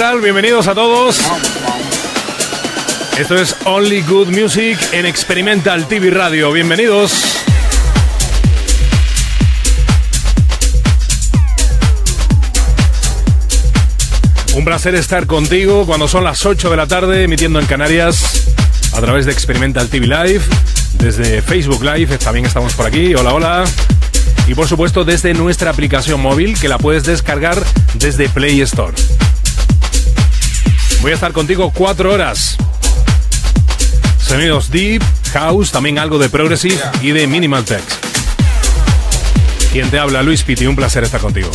Bienvenidos a todos. Esto es Only Good Music en Experimental TV Radio. Bienvenidos. Un placer estar contigo cuando son las 8 de la tarde emitiendo en Canarias a través de Experimental TV Live, desde Facebook Live, también estamos por aquí. Hola, hola. Y por supuesto desde nuestra aplicación móvil que la puedes descargar desde Play Store. Voy a estar contigo cuatro horas. Sonidos deep, house, también algo de progressive y de minimal text. Quien te habla, Luis Pitti, un placer estar contigo.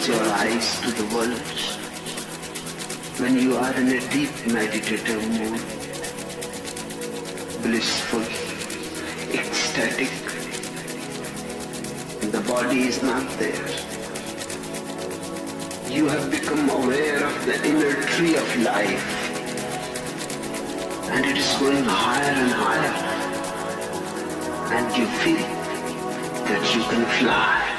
Close your eyes to the world, when you are in a deep meditative mood, blissful, ecstatic, the body is not there. You have become aware of the inner tree of life, and it is going higher and higher, and you feel that you can fly.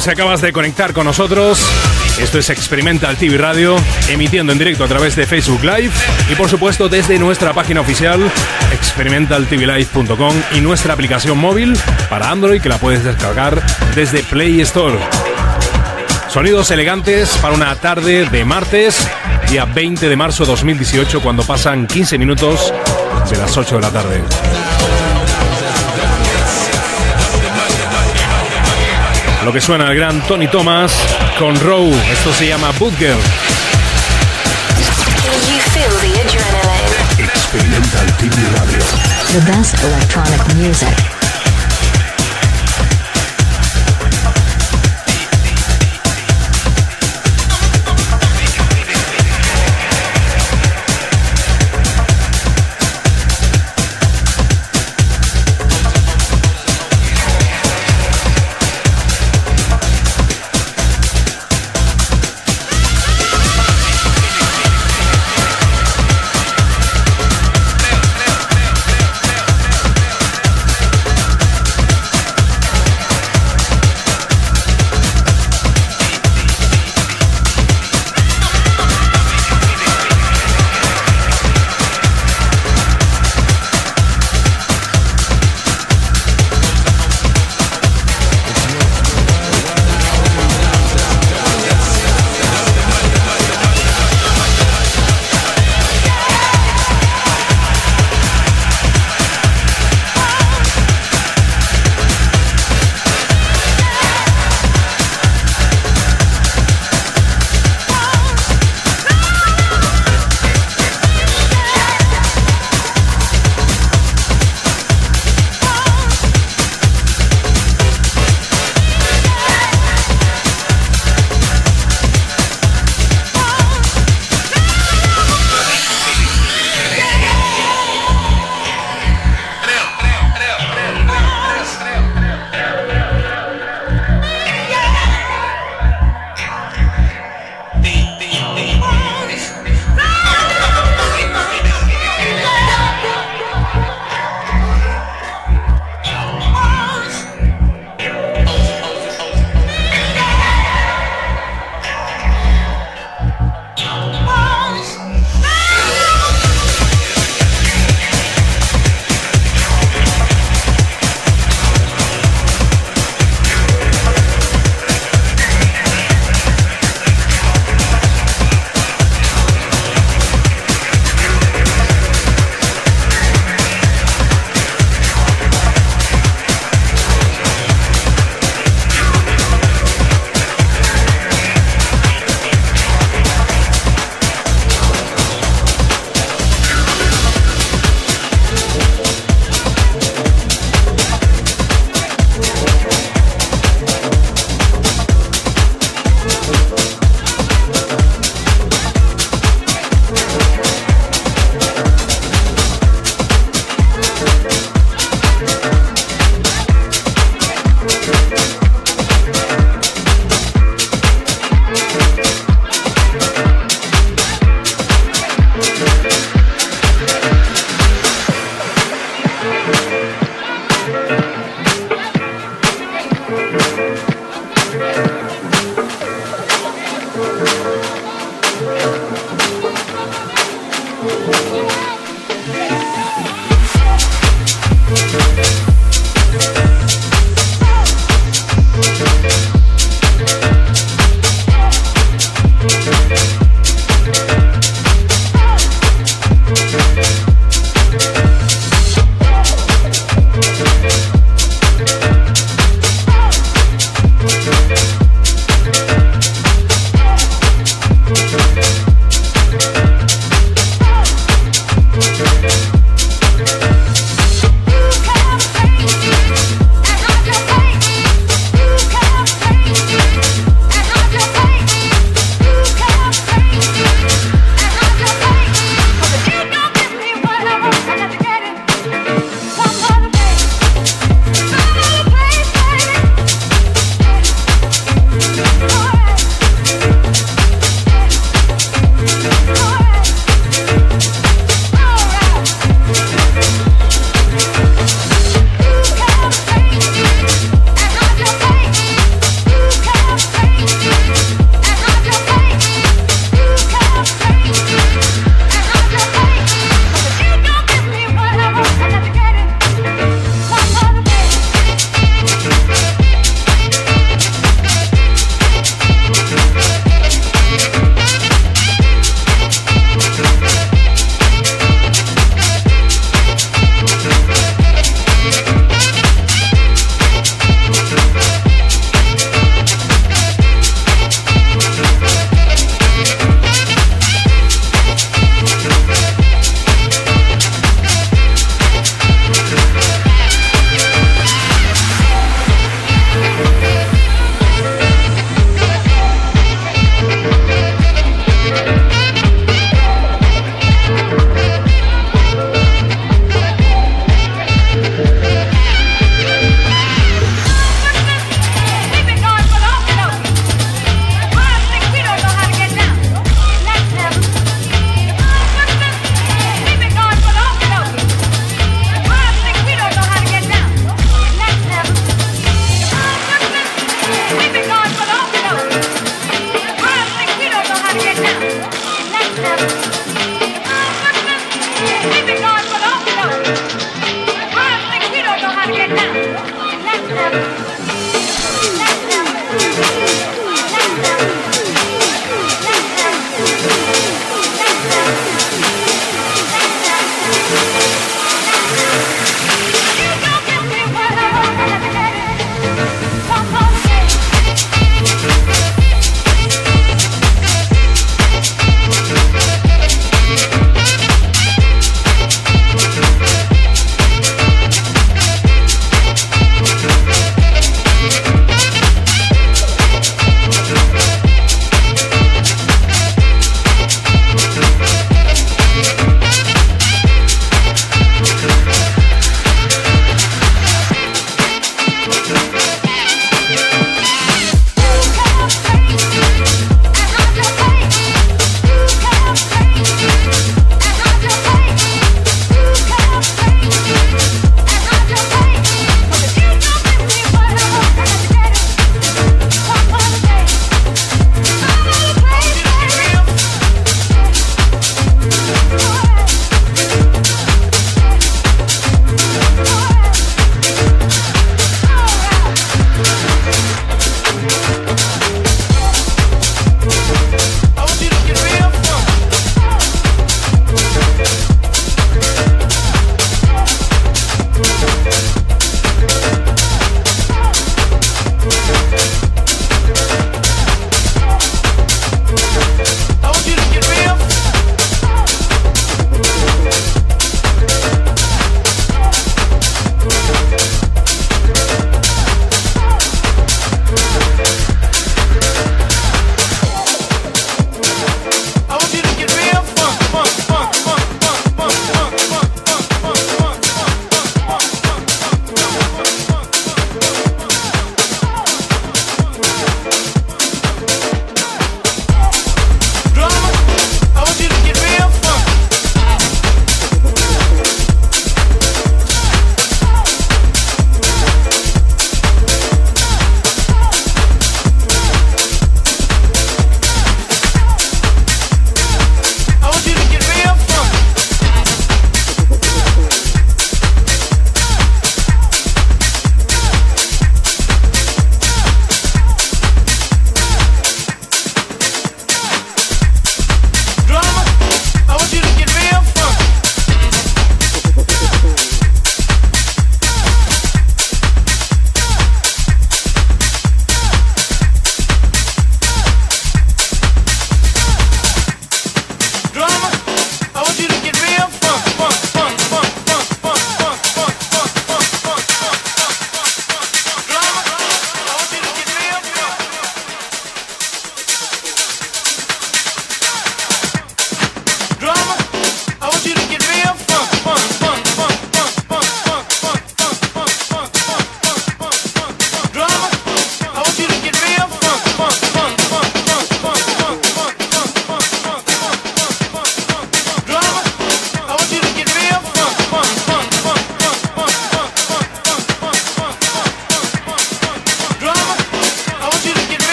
Si acabas de conectar con nosotros. Esto es Experimental TV Radio, emitiendo en directo a través de Facebook Live y por supuesto desde nuestra página oficial experimentaltvlive.com y nuestra aplicación móvil para Android que la puedes descargar desde Play Store. Sonidos elegantes para una tarde de martes, día 20 de marzo de 2018, cuando pasan 15 minutos de las 8 de la tarde. Lo que suena el gran Tony Thomas con Row. Esto se llama Boot Girl. Adrenaline. Experimental TV Radio. The best electronic music.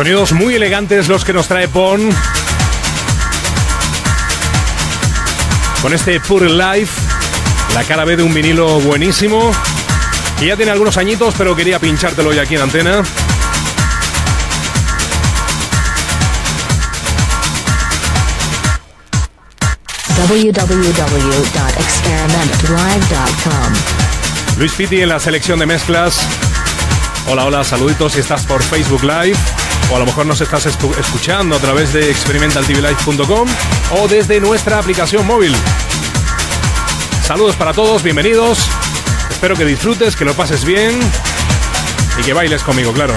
Sonidos muy elegantes los que nos trae Pon. Con este Pure Life, la cara B de un vinilo buenísimo. Que ya tiene algunos añitos, pero quería pinchártelo hoy aquí en antena. www.experimentlive.com. Luis Pitti en la selección de mezclas. Hola, hola, saluditos si estás por Facebook Live o a lo mejor nos estás escu- escuchando a través de experimentaltvlive.com o desde nuestra aplicación móvil. Saludos para todos, bienvenidos. Espero que disfrutes, que lo pases bien y que bailes conmigo, claro.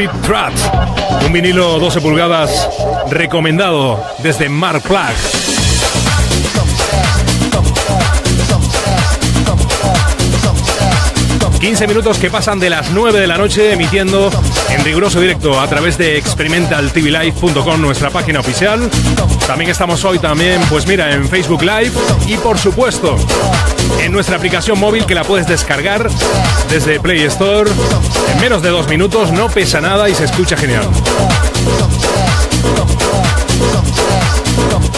Speed Trap, un vinilo 12 pulgadas recomendado desde Mark Plug. 15 minutos que pasan de las 9 de la noche emitiendo en riguroso directo a través de experimentaltvlive.com, nuestra página oficial. También estamos hoy también, pues mira, en Facebook Live y por supuesto en nuestra aplicación móvil que la puedes descargar desde Play Store. En menos de dos minutos, no pesa nada y se escucha genial.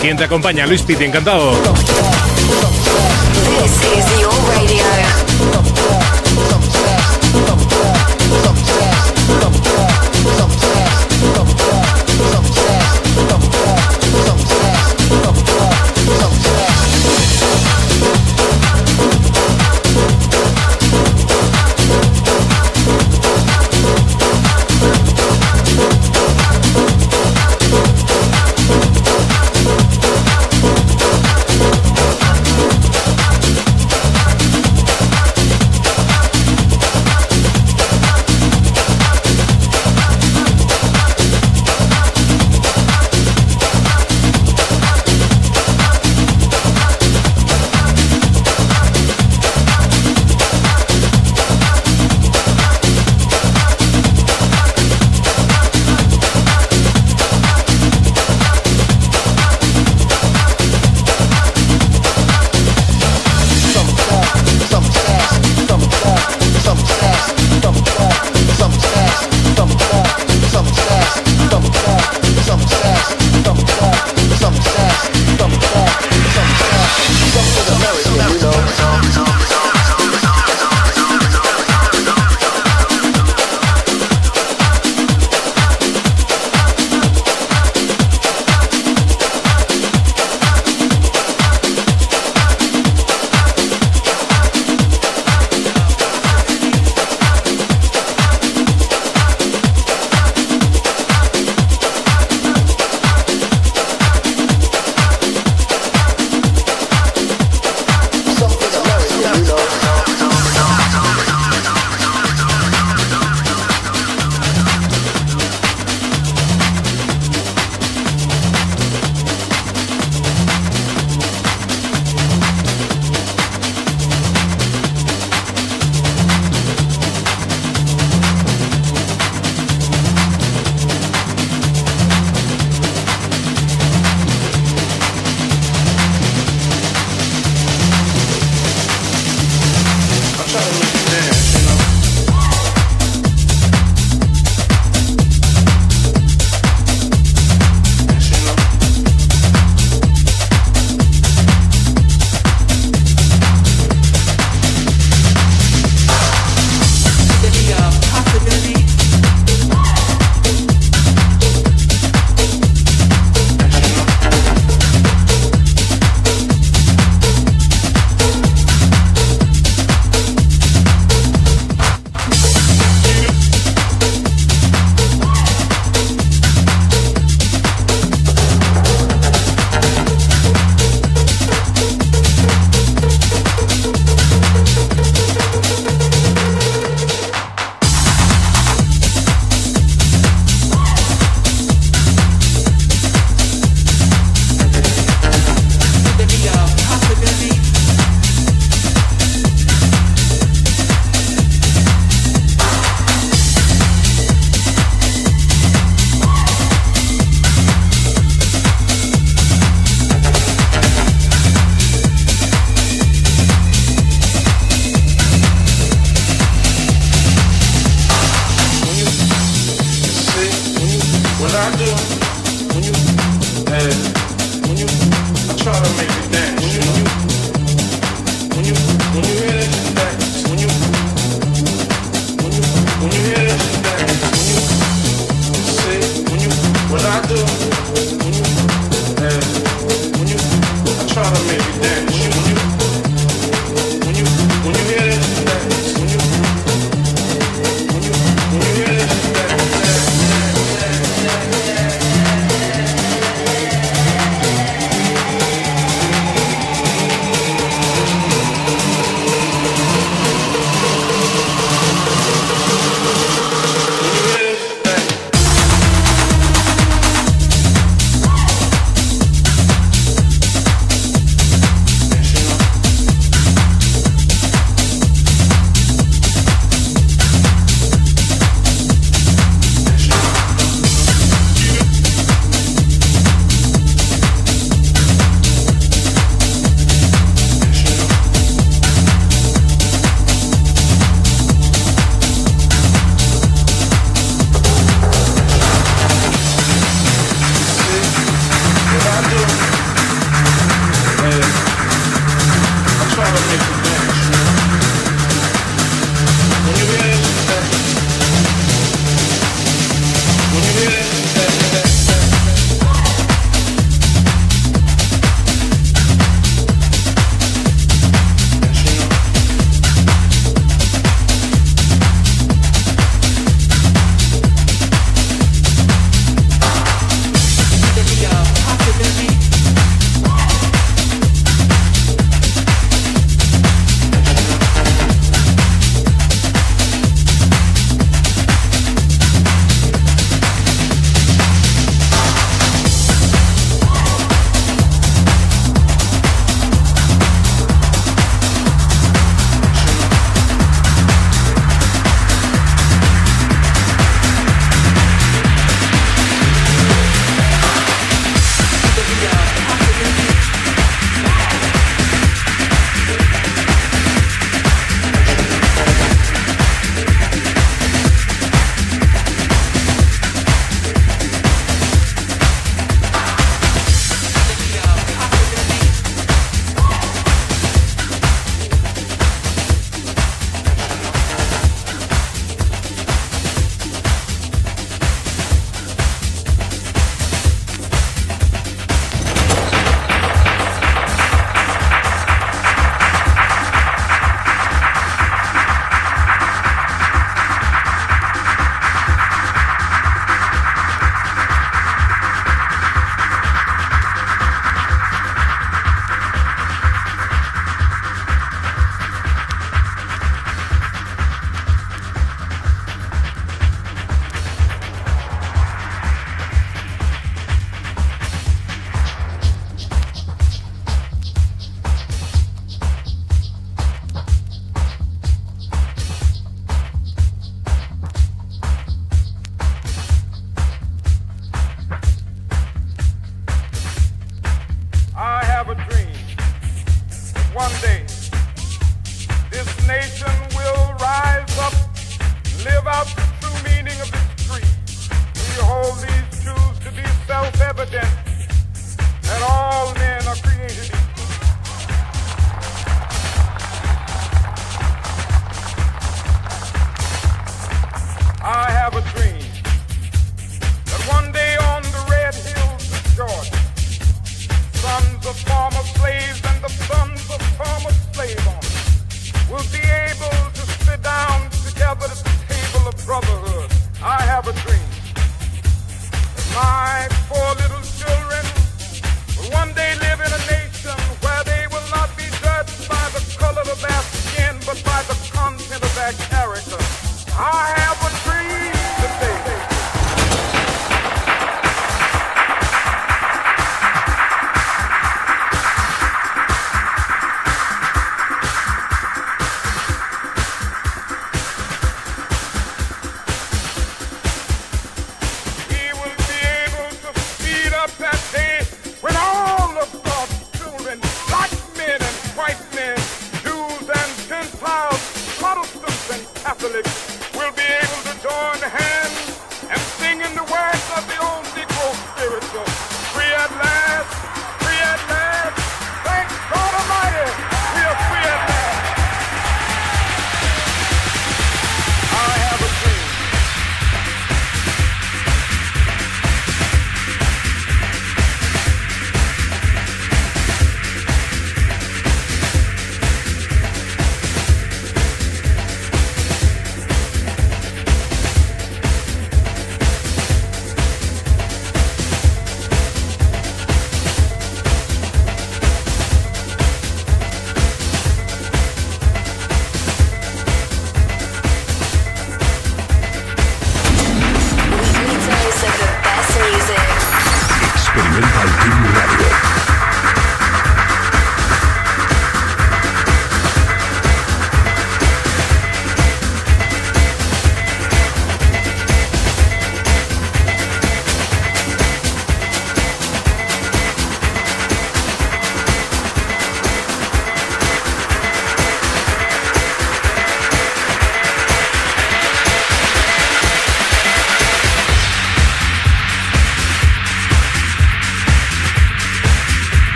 ¿Quién te acompaña? Luis Pitti, encantado.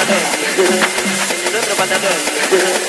Pantalón. En el otro pantalón.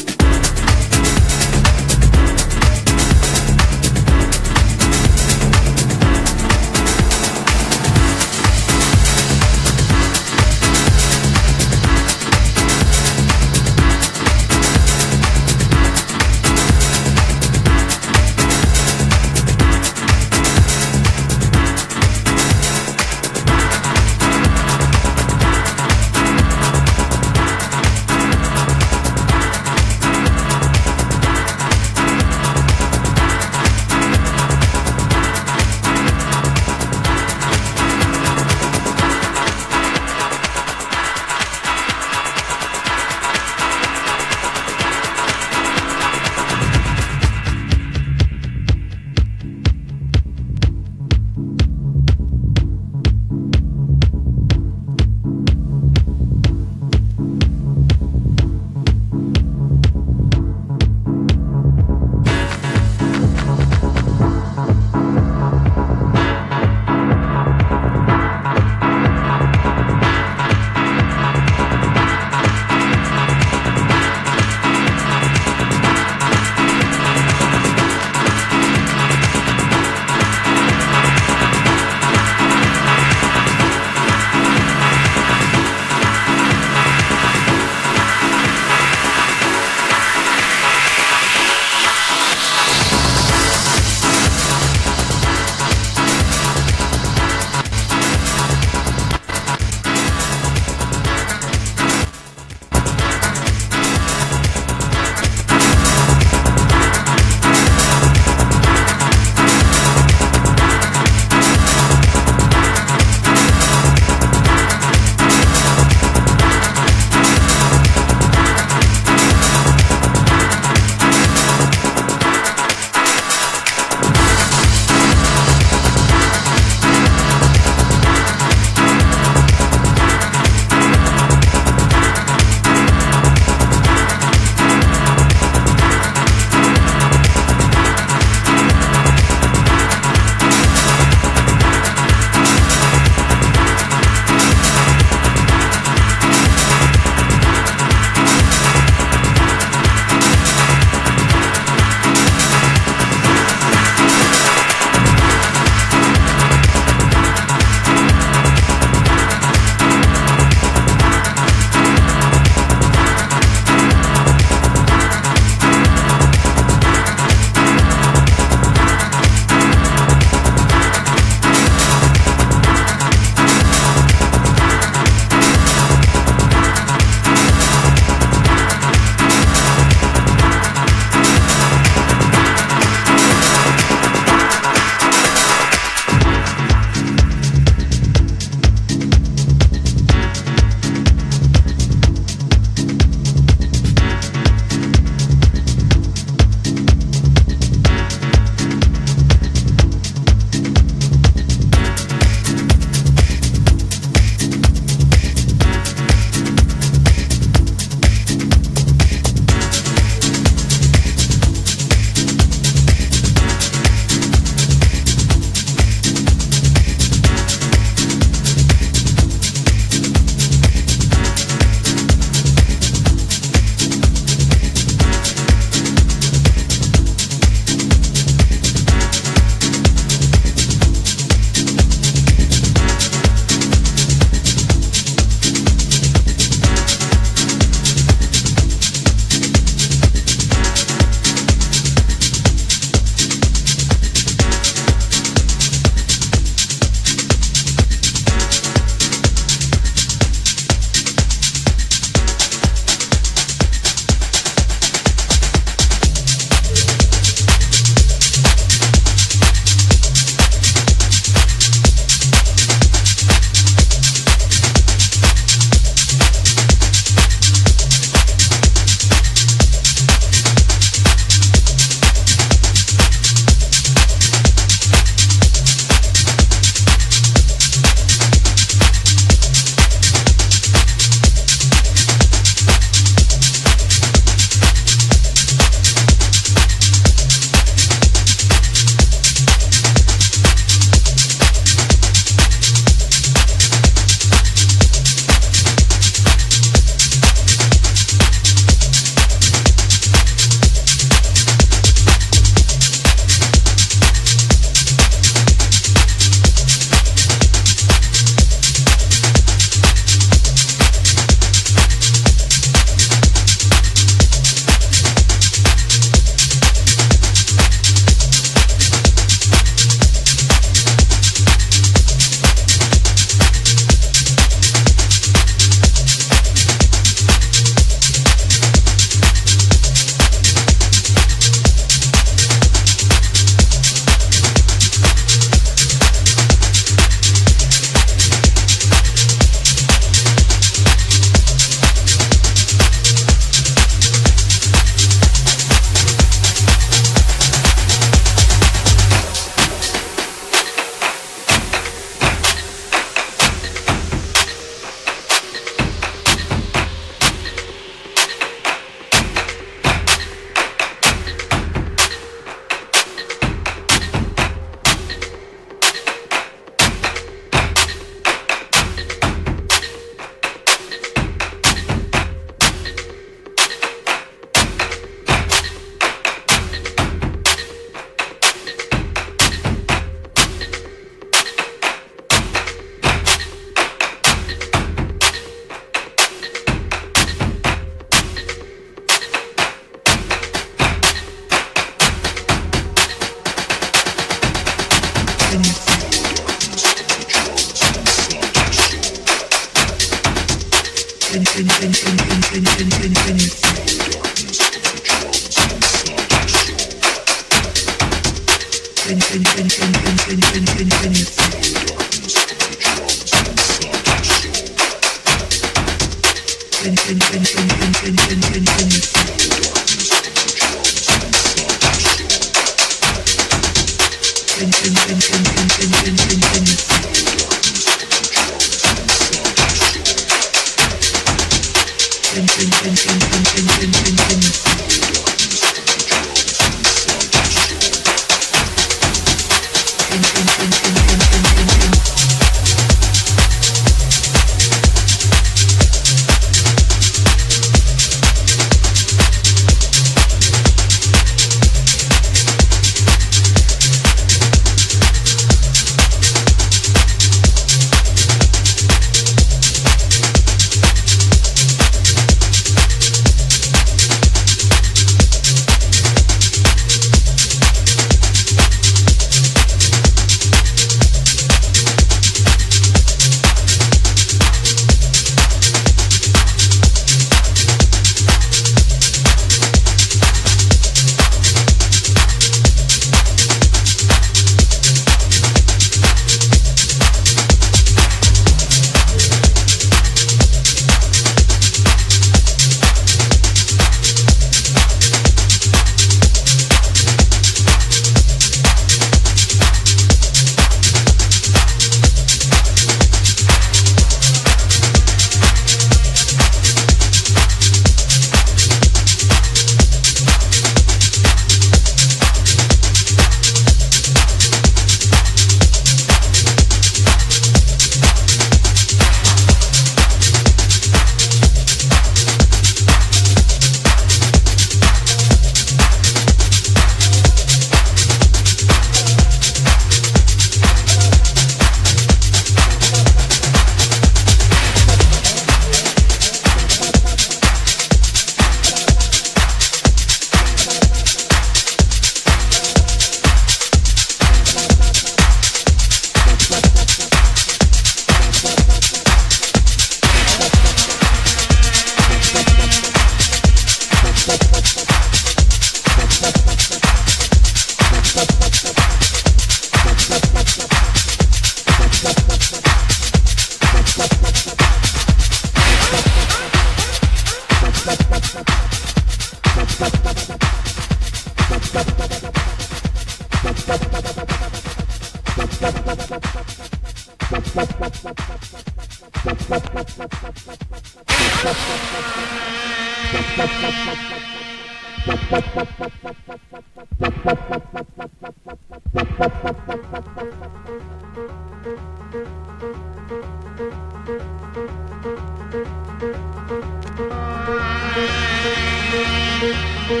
Thank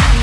you.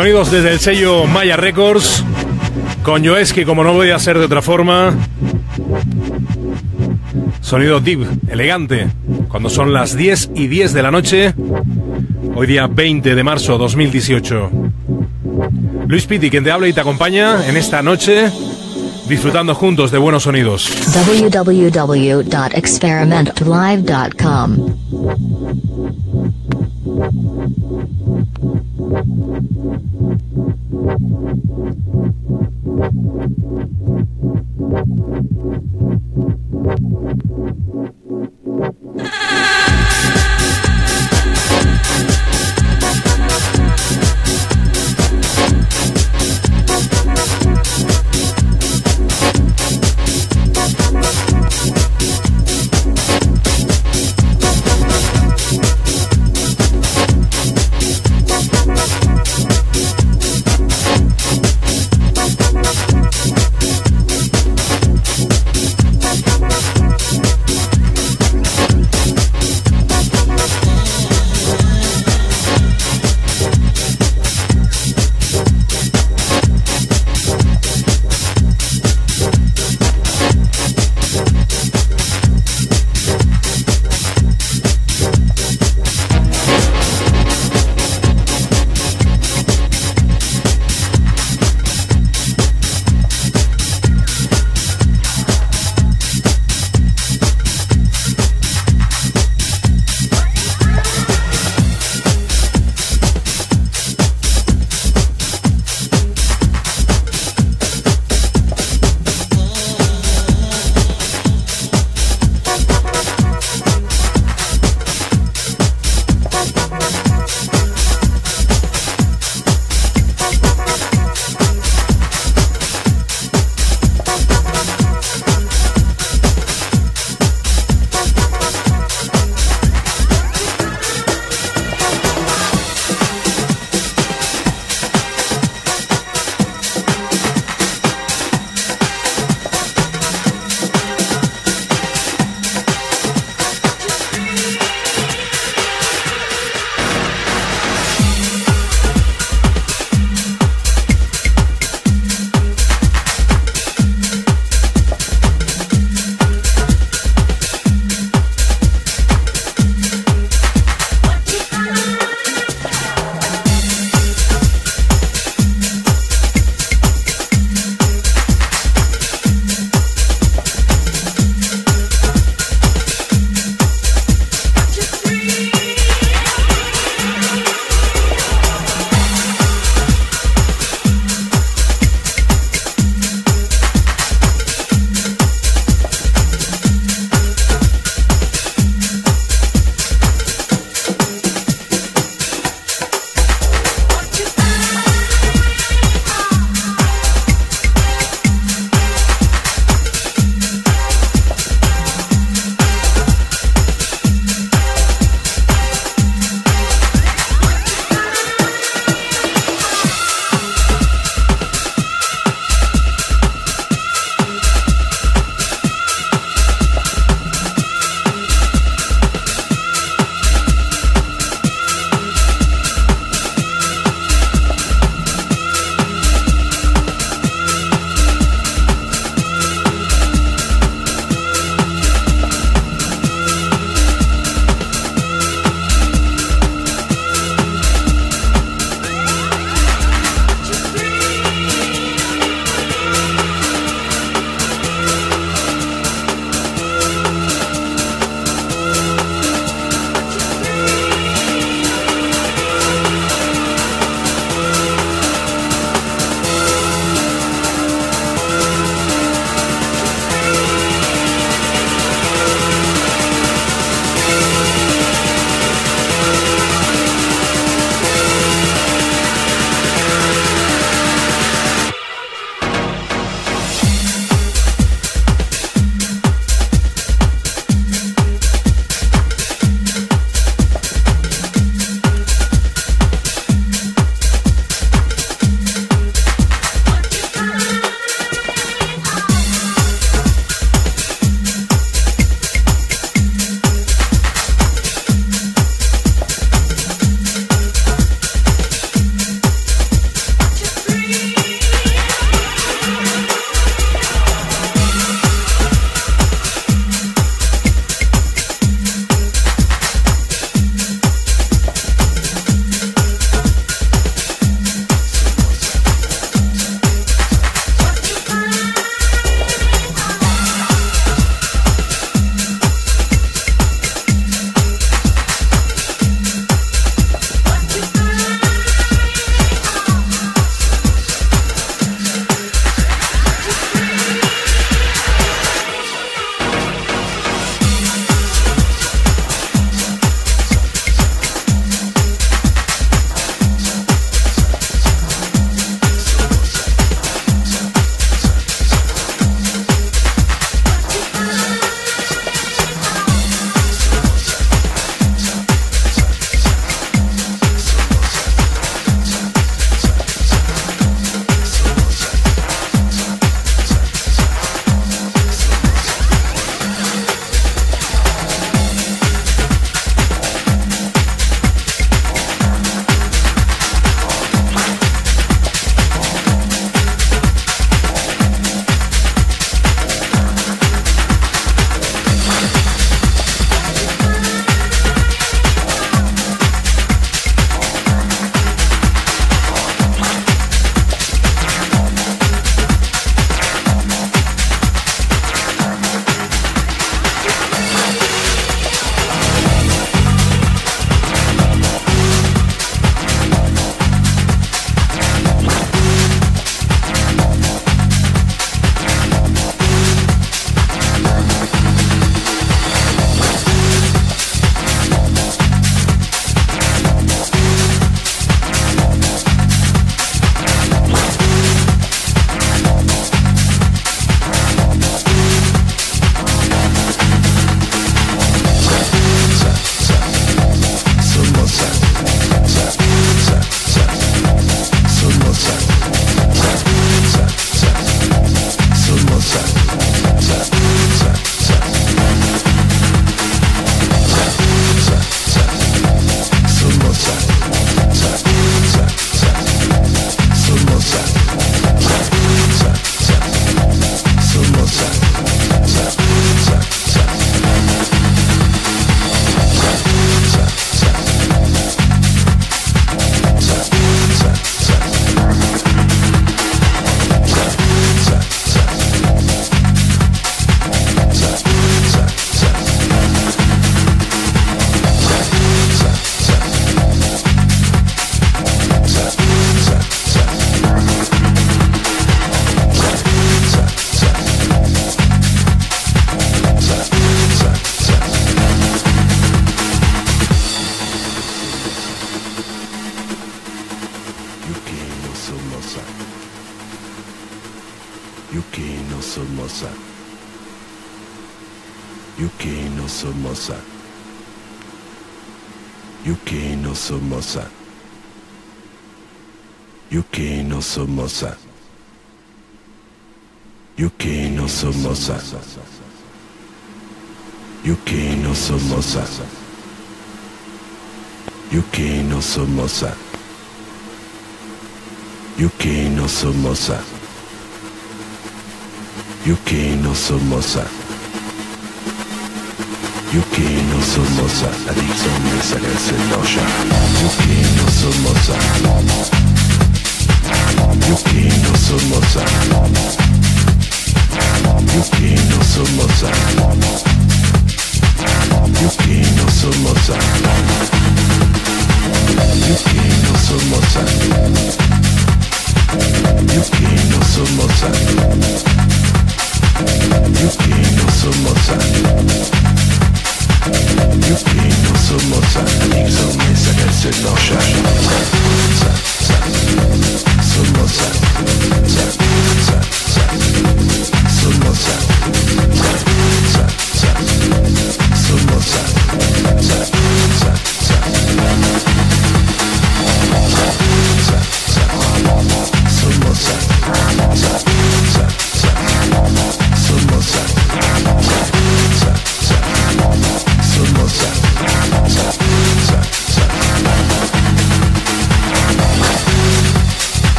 Sonidos desde el sello Maya Records, con Joeski como no podía ser de otra forma. Sonido deep, elegante, cuando son las 10 y 10 de la noche, hoy día 20 de marzo 2018. Luis Pitti, quien te habla y te acompaña en esta noche, disfrutando juntos de buenos sonidos. www.experimentlive.com. Thank you.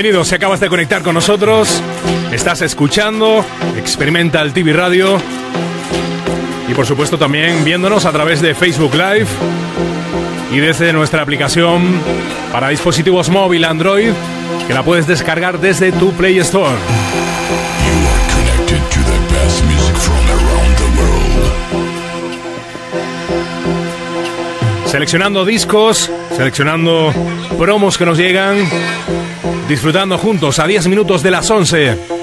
Bienvenido, si acabas de conectar con nosotros, estás escuchando Experimental TV Radio y por supuesto también viéndonos a través de Facebook Live y desde nuestra aplicación para dispositivos móvil Android que la puedes descargar desde tu Play Store. Seleccionando discos, seleccionando promos que nos llegan, disfrutando juntos a 10 minutos de las 11.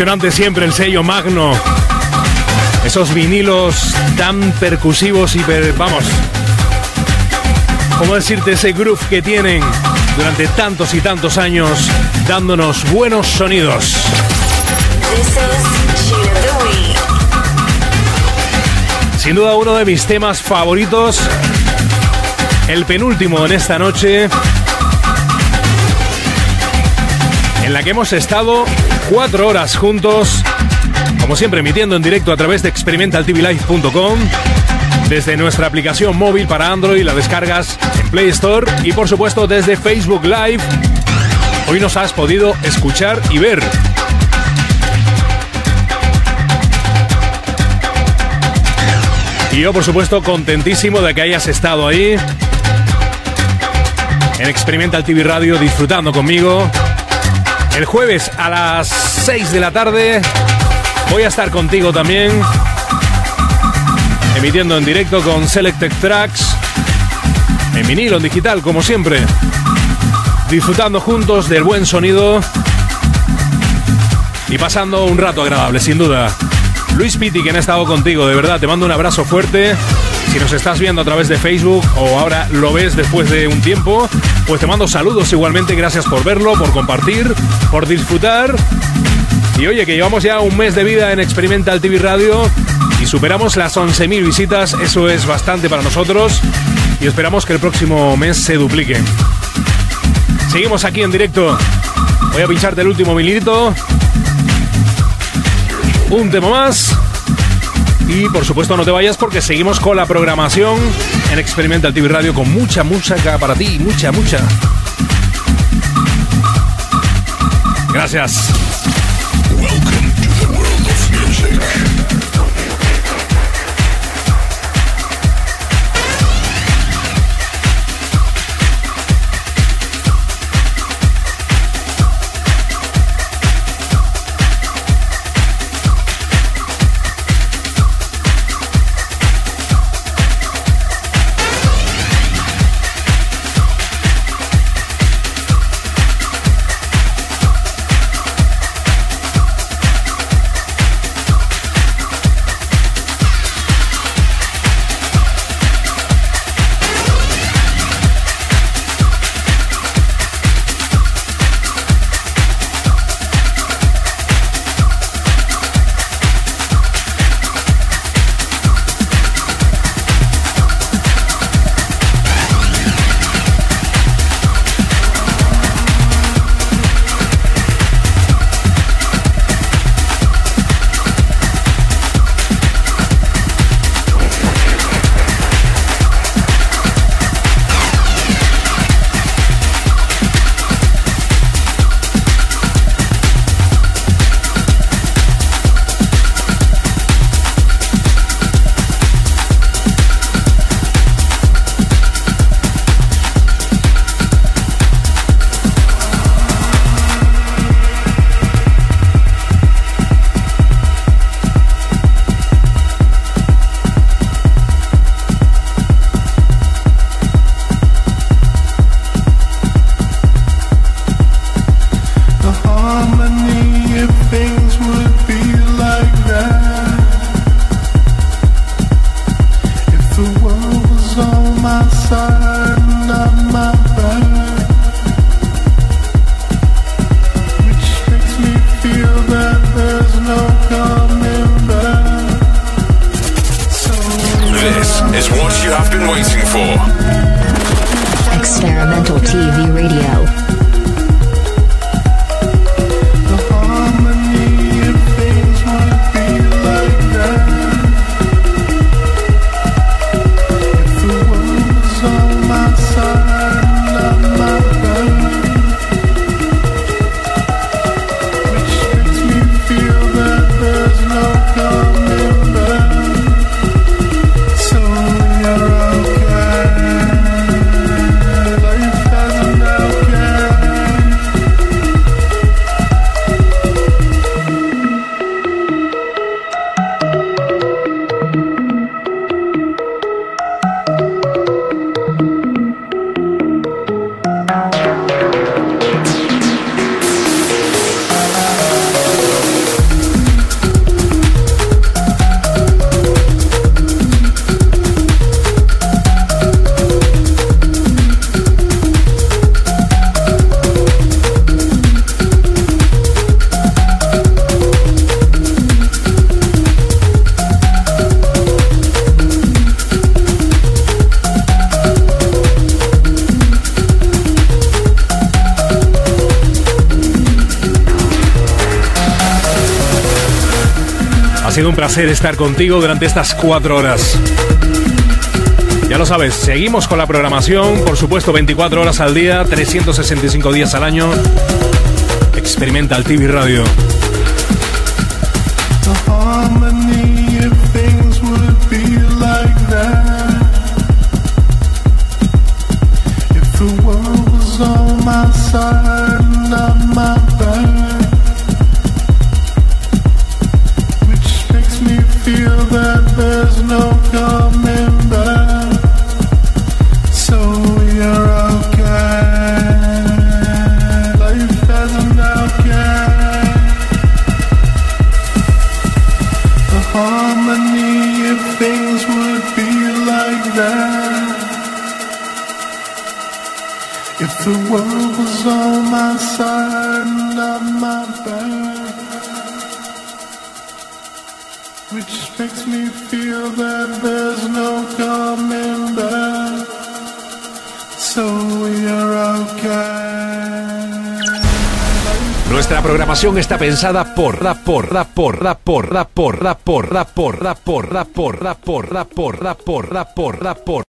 Impresionante siempre el sello Magno. Esos vinilos tan percusivos y per- vamos. ¿Cómo decirte ese groove que tienen durante tantos y tantos años dándonos buenos sonidos? Sin duda uno de mis temas favoritos. El penúltimo en esta noche. En la que hemos estado cuatro horas juntos. Como siempre emitiendo en directo a través de experimentaltvlive.com. Desde nuestra aplicación móvil para Android la descargas en Play Store. Y por supuesto desde Facebook Live. Hoy nos has podido escuchar y ver. Y yo, por supuesto, contentísimo de que hayas estado ahí en Experimental TV Radio disfrutando conmigo. El jueves a las 6 de la tarde voy a estar contigo también, emitiendo en directo con Selected Tracks, en vinilo, en digital, como siempre. Disfrutando juntos del buen sonido y pasando un rato agradable, sin duda. Luis Pitti, quien ha estado contigo, de verdad, te mando un abrazo fuerte. Si nos estás viendo a través de Facebook o ahora lo ves después de un tiempo, pues te mando saludos igualmente. Gracias por verlo, por compartir, por disfrutar. Y oye, que llevamos ya un mes de vida en Experimental TV Radio y superamos las 11.000 visitas. Eso es bastante para nosotros y esperamos que el próximo mes se dupliquen. Seguimos aquí en directo. Voy a pincharte el último minutito. Un tema más. Y por supuesto no te vayas porque seguimos con la programación en Experimental TV Radio con mucha música para ti, mucha, mucha. Gracias. Estar contigo durante estas cuatro horas. Ya lo sabes, seguimos con la programación, por supuesto 24 horas al día, 365 días al año. Experimental TV Radio. Programación está pensada por la por la por la por la por la por la por la por la por la por la por la por la por la por